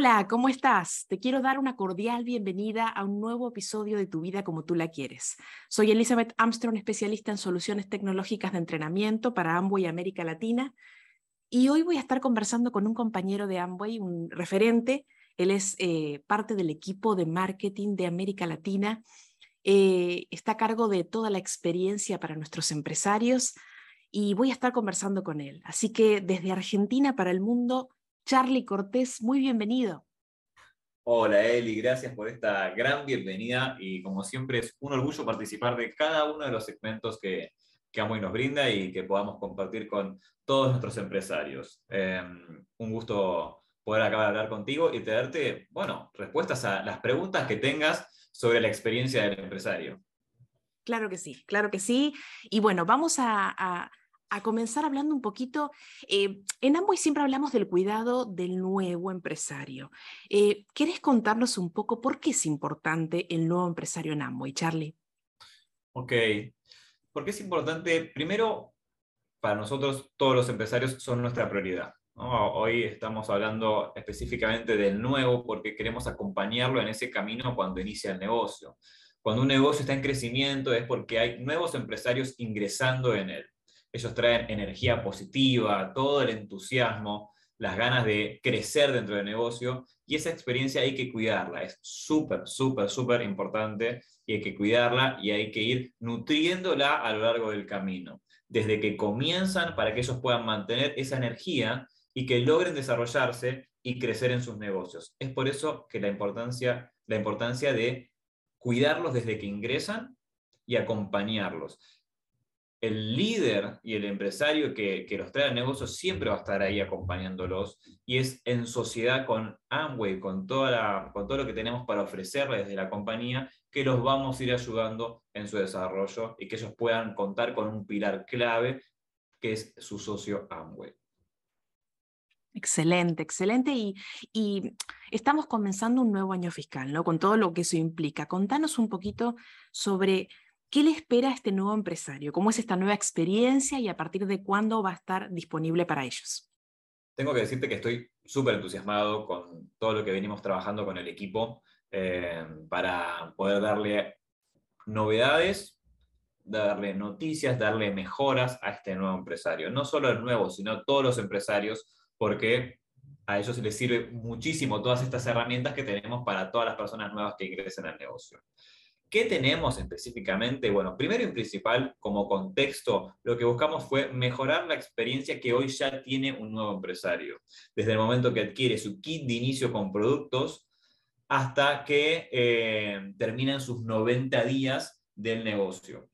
Hola, ¿cómo estás? Te quiero dar una cordial bienvenida a un nuevo episodio de Tu vida como tú la quieres. Soy Elizabeth Armstrong, especialista en soluciones tecnológicas de entrenamiento para Amway América Latina. Y hoy voy a estar conversando con un compañero de Amway, un referente. Él es eh, parte del equipo de marketing de América Latina. Eh, está a cargo de toda la experiencia para nuestros empresarios y voy a estar conversando con él. Así que desde Argentina para el mundo, Charlie Cortés, muy bienvenido. Hola Eli, gracias por esta gran bienvenida y como siempre es un orgullo participar de cada uno de los segmentos que, que Amway nos brinda y que podamos compartir con todos nuestros empresarios. Em, un gusto poder acabar de hablar contigo y darte, bueno, respuestas a las preguntas que tengas sobre la experiencia del empresario. Claro que sí, claro que sí. Y bueno, vamos a, a comenzar hablando un poquito, eh, en Amway siempre hablamos del cuidado del nuevo empresario. Eh, ¿Querés contarnos un poco por qué es importante el nuevo empresario en Amway, Charlie? Ok, porque es importante, primero, para nosotros todos los empresarios son nuestra prioridad. Hoy estamos hablando específicamente del nuevo porque queremos acompañarlo en ese camino cuando inicia el negocio. Cuando un negocio está en crecimiento es porque hay nuevos empresarios ingresando en él ellos traen energía positiva, todo el entusiasmo, las ganas de crecer dentro del negocio y esa experiencia hay que cuidarla, es súper, súper, súper importante y hay que cuidarla y hay que ir nutriéndola a lo largo del camino, desde que comienzan para que ellos puedan mantener esa energía y que logren desarrollarse y crecer en sus negocios. Es por eso que la importancia, la importancia de cuidarlos desde que ingresan y acompañarlos el líder y el empresario que, los trae al negocio siempre va a estar ahí acompañándolos y es en sociedad con Amway, con, toda con todo lo que tenemos para ofrecerles desde la compañía, que los vamos a ir ayudando en su desarrollo y que ellos puedan contar con un pilar clave que es su socio Amway. Excelente, excelente. Y, y, estamos comenzando un nuevo año fiscal, ¿no? Con todo lo que eso implica. Contanos un poquito sobre ¿Qué le espera a este nuevo empresario? ¿Cómo es esta nueva experiencia y a partir de cuándo va a estar disponible para ellos? Tengo que decirte que estoy súper entusiasmado con todo lo que venimos trabajando con el equipo eh, para poder darle novedades, darle noticias, darle mejoras a este nuevo empresario. No solo el nuevo, sino todos los empresarios, porque a ellos les sirve muchísimo todas estas herramientas que tenemos para todas las personas nuevas que ingresen al negocio. ¿Qué tenemos específicamente? Bueno, primero y principal, como contexto, lo que buscamos fue mejorar la experiencia que hoy ya tiene un nuevo empresario. Desde el momento que adquiere su kit de inicio con productos hasta que eh, terminan sus 90 días del negocio,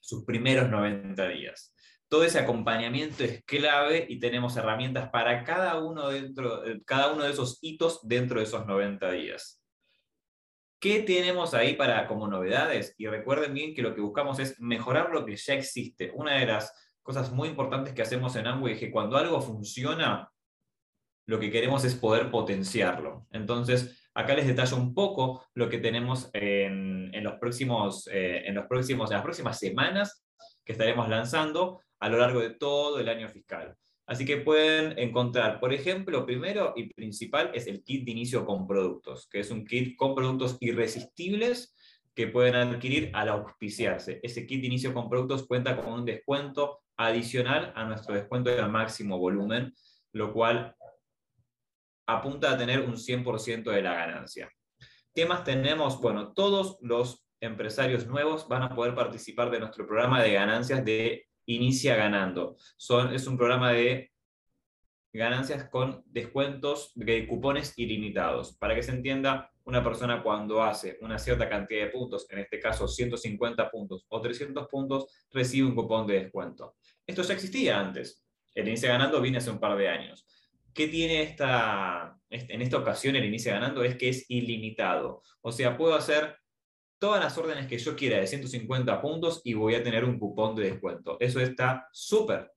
sus primeros 90 días. Todo ese acompañamiento es clave y tenemos herramientas para cada uno, dentro, cada uno de esos hitos dentro de esos 90 días. ¿Qué tenemos ahí para como novedades? Y recuerden bien que lo que buscamos es mejorar lo que ya existe. Una de las cosas muy importantes que hacemos en Amway es que cuando algo funciona, lo que queremos es poder potenciarlo. Entonces, acá les detallo un poco lo que tenemos en, eh, los próximos, en las próximas semanas que estaremos lanzando a lo largo de todo el año fiscal. Así que pueden encontrar, por ejemplo, primero y principal es el kit de inicio con productos, que es un kit con productos irresistibles que pueden adquirir al auspiciarse. Ese kit de inicio con productos cuenta con un descuento adicional a nuestro descuento de máximo volumen, lo cual apunta a tener un 100% de la ganancia. ¿Qué más tenemos? Bueno, todos los empresarios nuevos van a poder participar de nuestro programa de ganancias de inicia ganando. Es un programa de ganancias con descuentos de cupones ilimitados. Para que se entienda, una persona cuando hace una cierta cantidad de puntos, en este caso 150 puntos o 300 puntos, recibe un cupón de descuento. Esto ya existía antes. El Inicia Ganando viene hace un par de años. ¿Qué tiene esta, en esta ocasión el Inicia Ganando? Es que es ilimitado. O sea, puedo hacer todas las órdenes que yo quiera de 150 puntos y voy a tener un cupón de descuento. Eso está súper.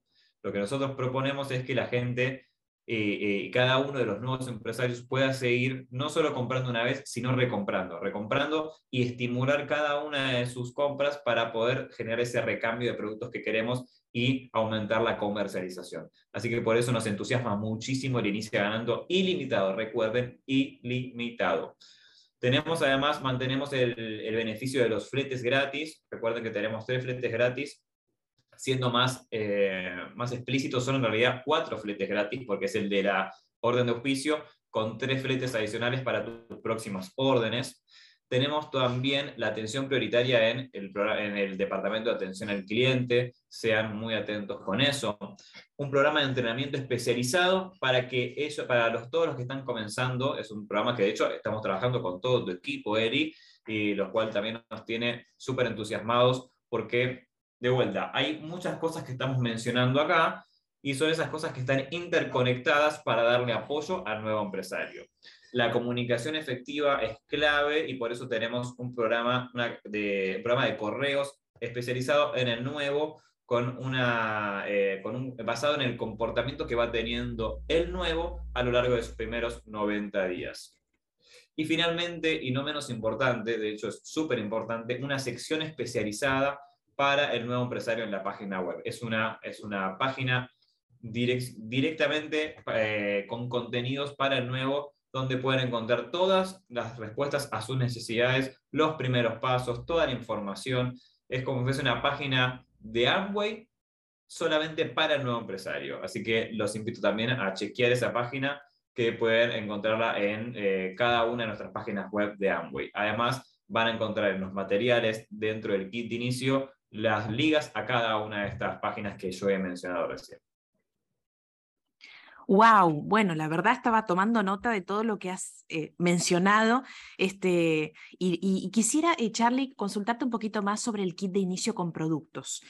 Lo que nosotros proponemos es que la gente eh, eh, cada uno de los nuevos empresarios pueda seguir no solo comprando una vez, sino recomprando, recomprando y estimular cada una de sus compras para poder generar ese recambio de productos que queremos y aumentar la comercialización. Así que por eso nos entusiasma muchísimo el inicio ganando ilimitado, recuerden, ilimitado. Tenemos además, mantenemos el, beneficio de los fletes gratis. Recuerden que tenemos tres fletes gratis siendo más, eh, más explícitos, son en realidad cuatro fletes gratis, porque es el de la orden de auspicio, con tres fletes adicionales para tus próximas órdenes. Tenemos también la atención prioritaria en el, en el departamento de atención al cliente, sean muy atentos con eso. Un programa de entrenamiento especializado para que eso, para los, todos los que están comenzando, es un programa que de hecho estamos trabajando con todo tu equipo, Eri, y lo cual también nos tiene súper entusiasmados porque de vuelta, hay muchas cosas que estamos mencionando acá y son esas cosas que están interconectadas para darle apoyo al nuevo empresario. La comunicación efectiva es clave y por eso tenemos un programa, de, programa de correos especializado en el nuevo, con una, eh, con un, basado en el comportamiento que va teniendo el nuevo a lo largo de sus primeros 90 días. Y finalmente, y no menos importante, de hecho es súper importante, una sección especializada para el nuevo empresario en la página web. Es una, es una página directamente eh, con contenidos para el nuevo donde pueden encontrar todas las respuestas a sus necesidades, los primeros pasos, toda la información. Es como si fuese una página de Amway solamente para el nuevo empresario. Así que los invito también a chequear esa página que pueden encontrarla en eh, cada una de nuestras páginas web de Amway. Además, van a encontrar en los materiales dentro del kit de inicio las ligas a cada una de estas páginas que yo he mencionado recién. Wow, bueno, la verdad estaba tomando nota de todo lo que has eh, mencionado, este, y, quisiera, eh, Charlie, consultarte un poquito más sobre el kit de inicio con productos.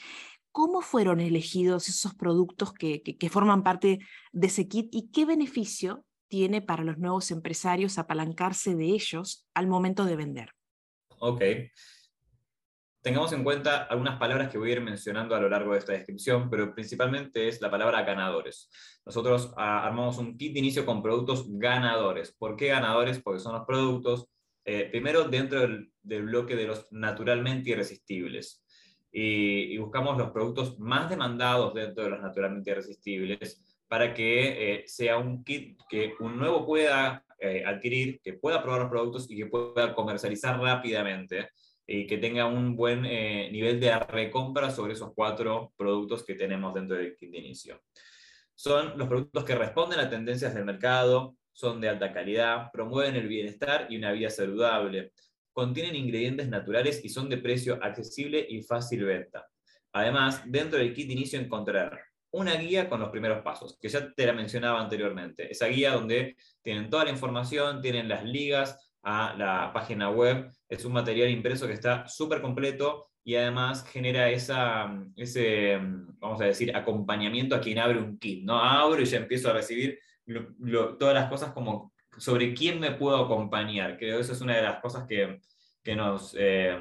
¿Cómo fueron elegidos esos productos que, que forman parte de ese kit y qué beneficio tiene para los nuevos empresarios apalancarse de ellos al momento de vender? Ok, tengamos en cuenta algunas palabras que voy a ir mencionando a lo largo de esta descripción, pero principalmente es la palabra ganadores. Nosotros ah, armamos un kit de inicio con productos ganadores. ¿Por qué ganadores? Porque son los productos, eh, primero, dentro del, bloque de los naturalmente irresistibles. Y, buscamos los productos más demandados dentro de los naturalmente irresistibles para que eh, sea un kit que un nuevo pueda eh, adquirir, que pueda probar los productos y que pueda comercializar rápidamente y que tenga un buen eh, nivel de recompra sobre esos cuatro productos que tenemos dentro del kit de inicio. Son los productos que responden a tendencias del mercado, son de alta calidad, promueven el bienestar y una vida saludable, contienen ingredientes naturales y son de precio accesible y fácil venta. Además, dentro del kit de inicio encontrarán una guía con los primeros pasos, que ya te la mencionaba anteriormente. Esa guía donde tienen toda la información, tienen las ligas, a la página web. Es un material impreso que está súper completo y además genera esa, ese, vamos a decir, acompañamiento a quien abre un kit. ¿no? Abro y ya empiezo a recibir todas las cosas como sobre quién me puedo acompañar. Creo que eso es una de las cosas que, que nos, eh,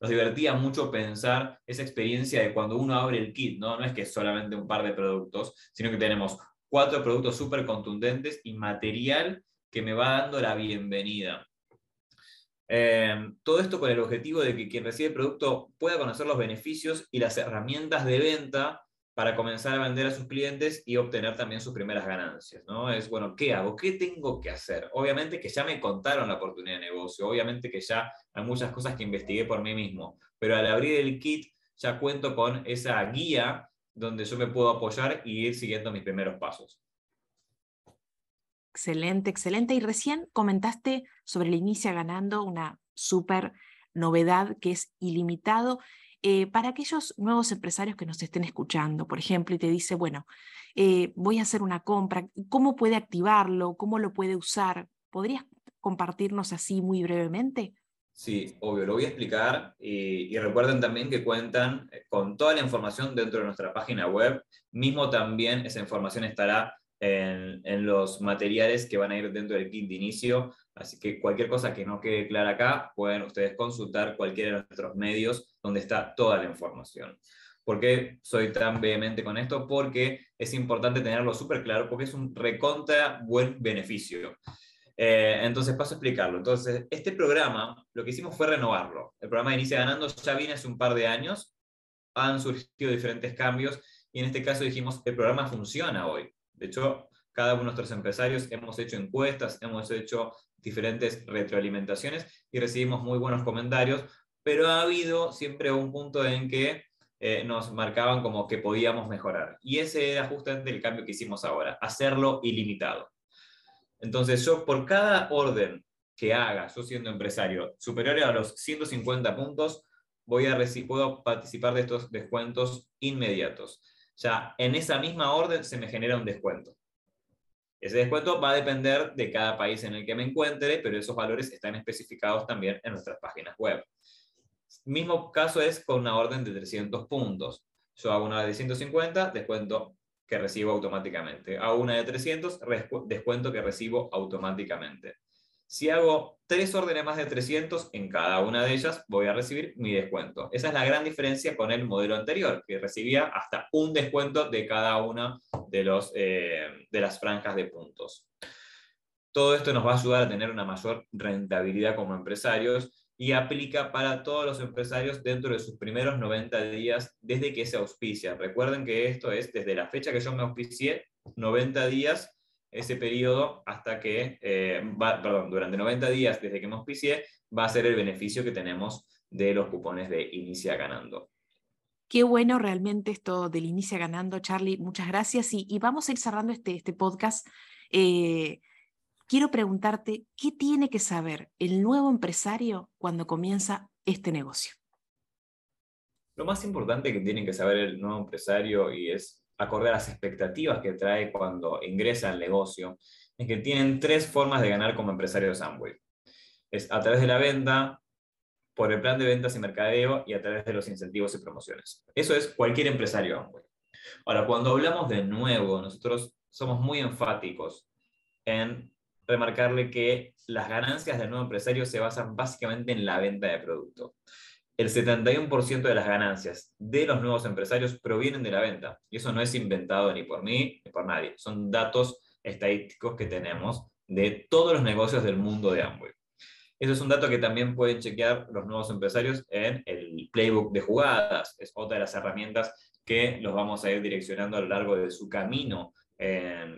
nos divertía mucho pensar esa experiencia de cuando uno abre el kit. ¿no? no es que es solamente un par de productos, sino que tenemos cuatro productos súper contundentes y material que me va dando la bienvenida. Eh, todo esto con el objetivo de que quien recibe el producto pueda conocer los beneficios y las herramientas de venta para comenzar a vender a sus clientes y obtener también sus primeras ganancias. ¿no? Es, bueno, ¿qué hago? ¿Qué tengo que hacer? Obviamente que ya me contaron la oportunidad de negocio, obviamente que ya hay muchas cosas que investigué por mí mismo, pero al abrir el kit ya cuento con esa guía donde yo me puedo apoyar y ir siguiendo mis primeros pasos. Excelente, excelente. Y recién comentaste sobre el Inicia Ganando, una súper novedad que es ilimitado. Eh, para aquellos nuevos empresarios que nos estén escuchando, por ejemplo, y te dice, bueno, eh, voy a hacer una compra, ¿cómo puede activarlo? ¿Cómo lo puede usar? ¿Podrías compartirnos así muy brevemente? Sí, obvio, lo voy a explicar y, y, recuerden también que cuentan con toda la información dentro de nuestra página web. Mismo también esa información estará en, los materiales que van a ir dentro del kit de inicio. Así que cualquier cosa que no quede clara acá, pueden ustedes consultar cualquiera de nuestros medios donde está toda la información. ¿Por qué soy tan vehemente con esto? Porque es importante tenerlo súper claro, porque es un recontra buen beneficio. Eh, entonces paso a explicarlo. Entonces, este programa, lo que hicimos fue renovarlo. El programa Inicia Ganando ya viene hace un par de años, han surgido diferentes cambios y en este caso dijimos, el programa funciona hoy. De hecho, cada uno de nuestros empresarios hemos hecho encuestas, hemos hecho diferentes retroalimentaciones y recibimos muy buenos comentarios, pero ha habido siempre un punto en que eh, nos marcaban como que podíamos mejorar. Y ese era justamente el cambio que hicimos ahora, hacerlo ilimitado. Entonces yo por cada orden que haga, yo siendo empresario, superior a los 150 puntos, voy a puedo participar de estos descuentos inmediatos. Ya en esa misma orden se me genera un descuento. Ese descuento va a depender de cada país en el que me encuentre, pero esos valores están especificados también en nuestras páginas web. Mismo caso es con una orden de 300 puntos. Yo hago una de 150, descuento que recibo automáticamente. Hago una de 300, descuento que recibo automáticamente. Si hago tres órdenes más de 300, en cada una de ellas voy a recibir mi descuento. Esa es la gran diferencia con el modelo anterior, que recibía hasta un descuento de cada una de, eh, las franjas de puntos. Todo esto nos va a ayudar a tener una mayor rentabilidad como empresarios y aplica para todos los empresarios dentro de sus primeros 90 días desde que se auspicia. Recuerden que esto es desde la fecha que yo me auspicié, 90 días, ese periodo hasta que, eh, perdón, durante 90 días desde que me auspicié, va a ser el beneficio que tenemos de los cupones de Inicia Ganando. Qué bueno realmente esto del Inicia Ganando, Charlie. Muchas gracias. Y, y vamos a ir cerrando este, este podcast. Eh, quiero preguntarte, ¿qué tiene que saber el nuevo empresario cuando comienza este negocio? Lo más importante que tiene que saber el nuevo empresario y es acorde a las expectativas que trae cuando ingresa al negocio, es que tienen tres formas de ganar como empresario de Amway. Es a través de la venta, por el plan de ventas y mercadeo y a través de los incentivos y promociones. Eso es cualquier empresario Amway. Ahora, cuando hablamos de nuevo, nosotros somos muy enfáticos en remarcarle que las ganancias del nuevo empresario se basan básicamente en la venta de producto. El 71% de las ganancias de los nuevos empresarios provienen de la venta. Y eso no es inventado ni por mí ni por nadie. Son datos estadísticos que tenemos de todos los negocios del mundo de Amway. Eso es un dato que también pueden chequear los nuevos empresarios en el playbook de jugadas. Es otra de las herramientas que los vamos a ir direccionando a lo largo de su camino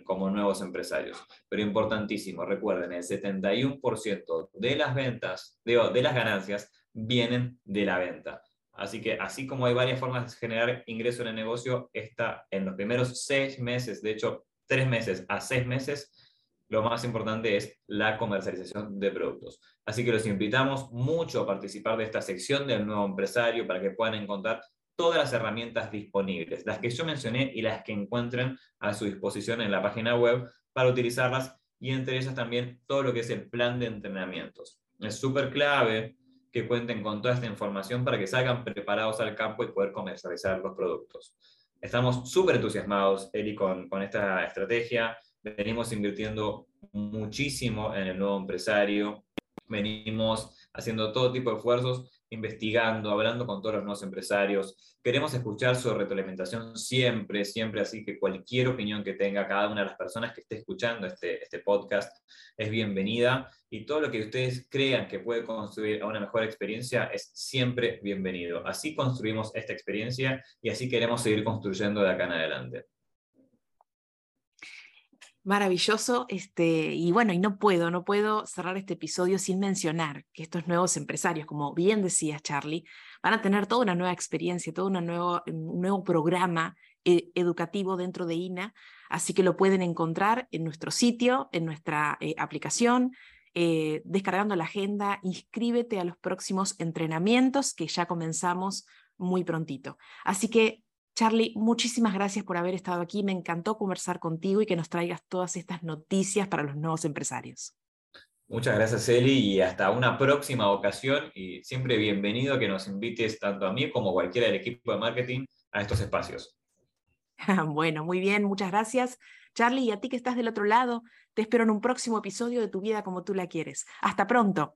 como nuevos empresarios. Pero importantísimo, recuerden, el 71% de las ventas, de, de las ganancias, vienen de la venta. Así que así como hay varias formas de generar ingreso en el negocio, está en los primeros seis meses, de hecho, tres meses a seis meses, lo más importante es la comercialización de productos. Así que los invitamos mucho a participar de esta sección del nuevo empresario para que puedan encontrar todas las herramientas disponibles, las que yo mencioné y las que encuentren a su disposición en la página web para utilizarlas y entre ellas también todo lo que es el plan de entrenamientos. Es súper clave que cuenten con toda esta información para que salgan preparados al campo y poder comercializar los productos. Estamos súper entusiasmados, Eli, con, con esta estrategia. Venimos invirtiendo muchísimo en el nuevo empresario. Venimos haciendo todo tipo de esfuerzos investigando, hablando con todos los nuevos empresarios. Queremos escuchar su retroalimentación siempre, siempre, así que cualquier opinión que tenga cada una de las personas que esté escuchando este, este podcast es bienvenida y todo lo que ustedes crean que puede construir a una mejor experiencia es siempre bienvenido. Así construimos esta experiencia y así queremos seguir construyendo de acá en adelante. Maravilloso, este, y bueno, y no puedo, no puedo cerrar este episodio sin mencionar que estos nuevos empresarios, como bien decías Charlie, van a tener toda una nueva experiencia, todo una nuevo, un nuevo programa eh, educativo dentro de INA, así que lo pueden encontrar en nuestro sitio, en nuestra eh, aplicación, eh, descargando la agenda, inscríbete a los próximos entrenamientos que ya comenzamos muy prontito. Así que Charlie, muchísimas gracias por haber estado aquí. Me encantó conversar contigo y que nos traigas todas estas noticias para los nuevos empresarios. Muchas gracias, Eli, y hasta una próxima ocasión. Y siempre bienvenido a que nos invites tanto a mí como a cualquiera del equipo de marketing a estos espacios. bueno, muy bien, muchas gracias. Charlie, y a ti que estás del otro lado, te espero en un próximo episodio de Tu vida como tú la quieres. Hasta pronto.